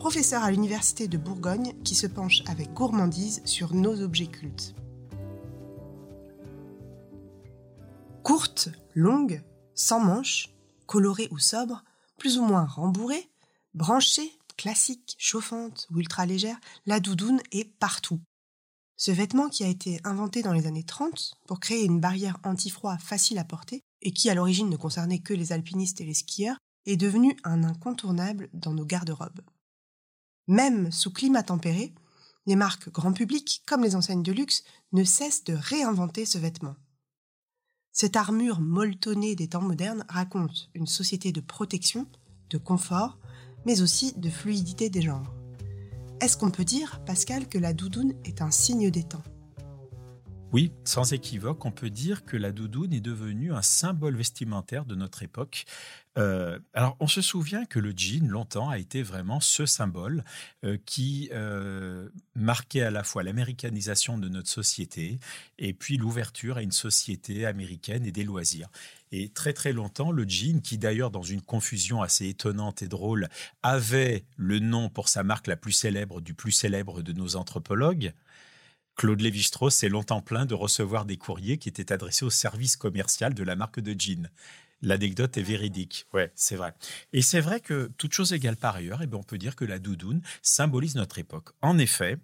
professeur à l'Université de Bourgogne, qui se penche avec gourmandise sur nos objets cultes. Courte, longue, sans manches, colorée ou sobre, plus ou moins rembourrée, branchée, classique, chauffante ou ultra légère, la doudoune est partout. Ce vêtement qui a été inventé dans les années 30 pour créer une barrière anti-froid facile à porter et qui à l'origine ne concernait que les alpinistes et les skieurs est devenu un incontournable dans nos garde-robes. Même sous climat tempéré, les marques grand public, comme les enseignes de luxe, ne cessent de réinventer ce vêtement. Cette armure molletonnée des temps modernes raconte une société de protection, de confort, mais aussi de fluidité des genres. Est-ce qu'on peut dire, Pascal, que la doudoune est un signe des temps? Oui, sans équivoque, on peut dire que la doudoune est devenue un symbole vestimentaire de notre époque. Euh, alors, on se souvient que le jean, longtemps, a été vraiment ce symbole euh, qui euh, marquait à la fois l'américanisation de notre société et puis l'ouverture à une société américaine et des loisirs. Et très très longtemps, le jean, qui d'ailleurs dans une confusion assez étonnante et drôle, avait le nom pour sa marque la plus célèbre du plus célèbre de nos anthropologues, Claude Lévi-Strauss s'est longtemps plaint de recevoir des courriers qui étaient adressés au service commercial de la marque de jeans. L'anecdote est véridique. Ouais, c'est vrai. Et c'est vrai que, toute chose égale par ailleurs, eh bien, on peut dire que la doudoune symbolise notre époque. En effet,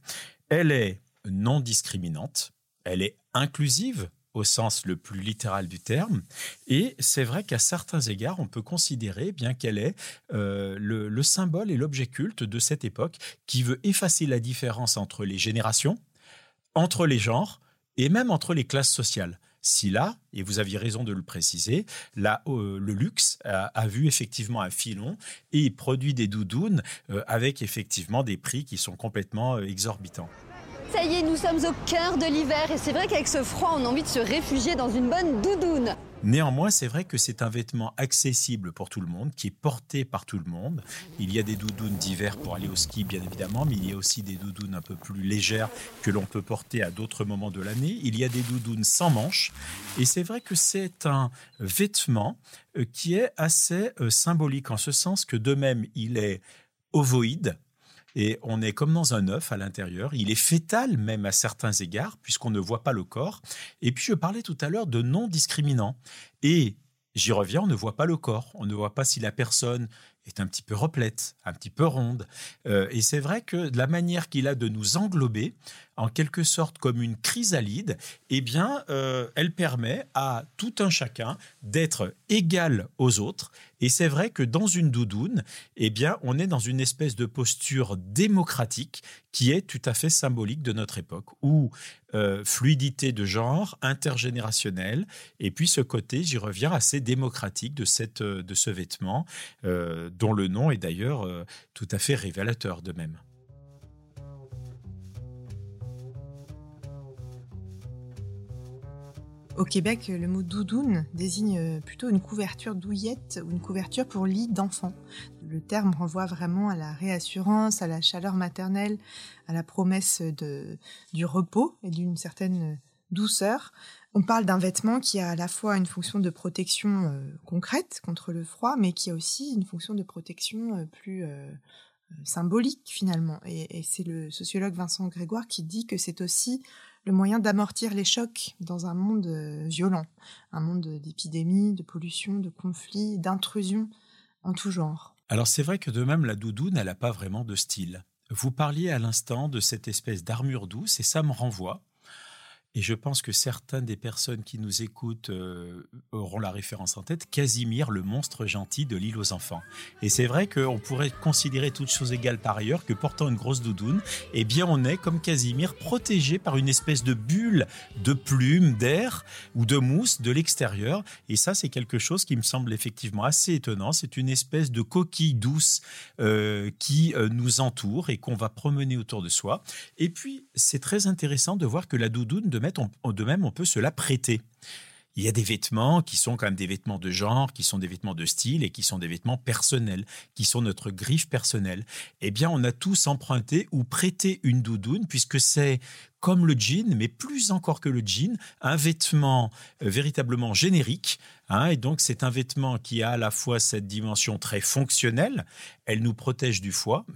elle est non discriminante, elle est inclusive au sens le plus littéral du terme. Et c'est vrai qu'à certains égards, on peut considérer bien qu'elle est euh, le, le symbole et l'objet culte de cette époque qui veut effacer la différence entre les générations, entre les genres et même entre les classes sociales. Si là, et vous aviez raison de le préciser, là, euh, le luxe a, vu effectivement un filon et produit des doudounes euh, avec effectivement des prix qui sont complètement euh, exorbitants. Ça y est, nous sommes au cœur de l'hiver et c'est vrai qu'avec ce froid, on a envie de se réfugier dans une bonne doudoune. Néanmoins, c'est vrai que c'est un vêtement accessible pour tout le monde, qui est porté par tout le monde. Il y a des doudounes d'hiver pour aller au ski, bien évidemment, mais il y a aussi des doudounes un peu plus légères que l'on peut porter à d'autres moments de l'année. Il y a des doudounes sans manches. Et c'est vrai que c'est un vêtement euh, qui est assez euh, symbolique en ce sens que de même, il est ovoïde, et on est comme dans un œuf à l'intérieur. Il est fétal même à certains égards puisqu'on ne voit pas le corps. Et puis je parlais tout à l'heure de non discriminant. Et j'y reviens, on ne voit pas le corps. On ne voit pas si la personne est un petit peu replète, un petit peu ronde. Euh, et c'est vrai que la manière qu'il a de nous englober, en quelque sorte comme une chrysalide, eh bien, euh, elle permet à tout un chacun d'être égal aux autres. Et c'est vrai que dans une doudoune, eh bien, on est dans une espèce de posture démocratique qui est tout à fait symbolique de notre époque, où euh, fluidité de genre, intergénérationnel, et puis ce côté, j'y reviens, assez démocratique de cette de ce vêtement dont le nom est d'ailleurs euh, tout à fait révélateur de même. Au Québec, le mot doudoune désigne plutôt une couverture douillette ou une couverture pour lit d'enfant. Le terme renvoie vraiment à la réassurance, à la chaleur maternelle, à la promesse du repos et d'une certaine douceur. On parle d'un vêtement qui a à la fois une fonction de protection euh, concrète contre le froid, mais qui a aussi une fonction de protection euh, plus euh, symbolique finalement. Et, c'est le sociologue Vincent Grégoire qui dit que c'est aussi le moyen d'amortir les chocs dans un monde violent, un monde d'épidémie, de pollution, de conflits, d'intrusion en tout genre. Alors c'est vrai que de même la doudoune, elle n'a pas vraiment de style. Vous parliez à l'instant de cette espèce d'armure douce et ça me renvoie et je pense que certaines des personnes qui nous écoutent euh, auront la référence en tête, Casimir, le monstre gentil de l'île aux enfants. Et c'est vrai qu'on pourrait considérer toutes choses égales par ailleurs que portant une grosse doudoune, eh bien on est comme Casimir protégé par une espèce de bulle de plumes, d'air ou de mousse de l'extérieur. Et ça, c'est quelque chose qui me semble effectivement assez étonnant. C'est une espèce de coquille douce euh, qui euh, nous entoure et qu'on va promener autour de soi. Et puis, c'est très intéressant de voir que la doudoune de de même, on peut se la prêter. Il y a des vêtements qui sont quand même des vêtements de genre, qui sont des vêtements de style et qui sont des vêtements personnels, qui sont notre griffe personnelle. Eh bien, on a tous emprunté ou prêté une doudoune puisque c'est comme le jean, mais plus encore que le jean, un vêtement euh, véritablement générique. Hein, et donc, c'est un vêtement qui a à la fois cette dimension très fonctionnelle, elle nous protège du froid,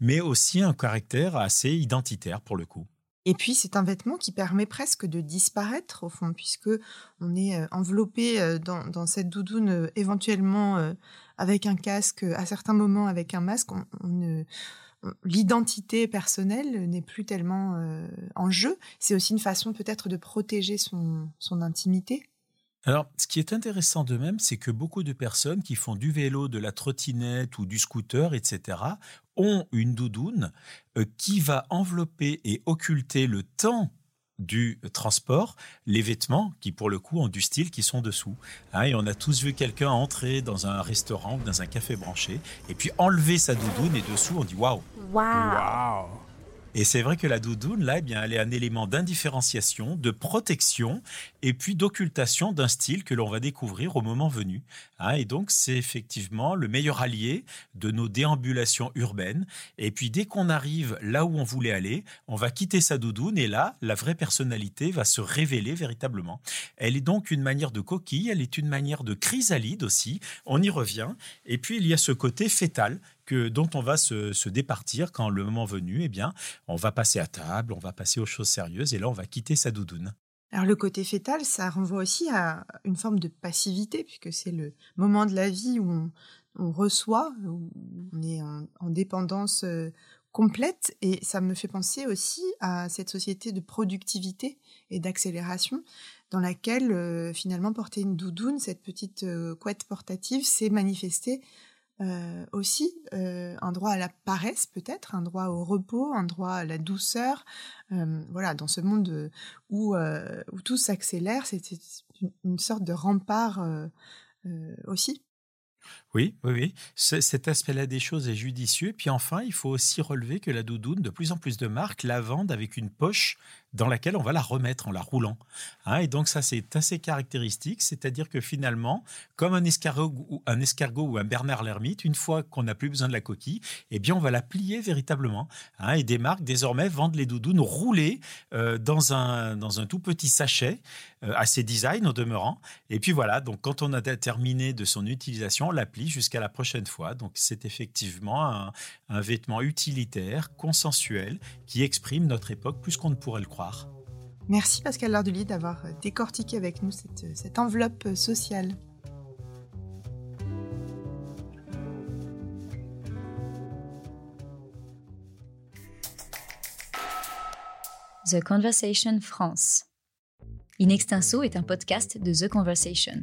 mais aussi un caractère assez identitaire pour le coup. Et puis, c'est un vêtement qui permet presque de disparaître, au fond, puisque on est euh, enveloppé euh, dans, cette doudoune, euh, éventuellement avec un casque, à certains moments avec un masque. L'identité personnelle n'est plus tellement en jeu. C'est aussi une façon peut-être de protéger son, son intimité. Alors, ce qui est intéressant de même, c'est que beaucoup de personnes qui font du vélo, de la trottinette ou du scooter, etc., ont une doudoune euh, qui va envelopper et occulter le temps du transport, les vêtements qui pour le coup ont du style qui sont dessous. Hein, et on a tous vu quelqu'un entrer dans un restaurant ou dans un café branché et puis enlever sa doudoune et dessous on dit waouh. Waouh. Et c'est vrai que la doudoune, là, eh bien, elle est un élément d'indifférenciation, de protection et puis d'occultation d'un style que l'on va découvrir au moment venu. Hein. et donc, c'est effectivement le meilleur allié de nos déambulations urbaines. Et puis, dès qu'on arrive là où on voulait aller, on va quitter sa doudoune et là, la vraie personnalité va se révéler véritablement. Elle est donc une manière de coquille, elle est une manière de chrysalide aussi. On y revient. Et puis, il y a ce côté fœtal que, dont on va se, départir quand le moment venu, eh bien, on va passer à table, on va passer aux choses sérieuses et là, on va quitter sa doudoune. Alors le côté fœtal, ça renvoie aussi à une forme de passivité, puisque c'est le moment de la vie où on, reçoit, où on est en, dépendance euh, complète, et ça me fait penser aussi à cette société de productivité et d'accélération dans laquelle euh, finalement porter une doudoune, cette petite euh, couette portative, s'est manifestée euh, aussi euh, un droit à la paresse peut-être, un droit au repos, un droit à la douceur. Euh, voilà, dans ce monde où, où tout s'accélère, c'est une, sorte de rempart aussi. Oui, oui, oui. Cet aspect-là des choses est judicieux. Puis enfin, il faut aussi relever que la doudoune, de plus en plus de marques la vendent avec une poche dans laquelle on va la remettre en la roulant. Hein, et donc ça, c'est assez caractéristique, c'est-à-dire que finalement, comme un escargot, ou un escargot ou un Bernard l'ermite, une fois qu'on n'a plus besoin de la coquille, eh bien, on va la plier véritablement. Hein, et des marques, désormais, vendent les doudounes roulées euh, dans, un, dans un tout petit sachet, euh, assez design au demeurant. Et puis voilà, donc quand on a terminé de son utilisation, on la jusqu'à la prochaine fois. Donc c'est effectivement un, un vêtement utilitaire, consensuel, qui exprime notre époque plus qu'on ne pourrait le croire. Merci Pascal Larduli d'avoir décortiqué avec nous cette, cette enveloppe sociale. The Conversation France. In Extenso est un podcast de The Conversation.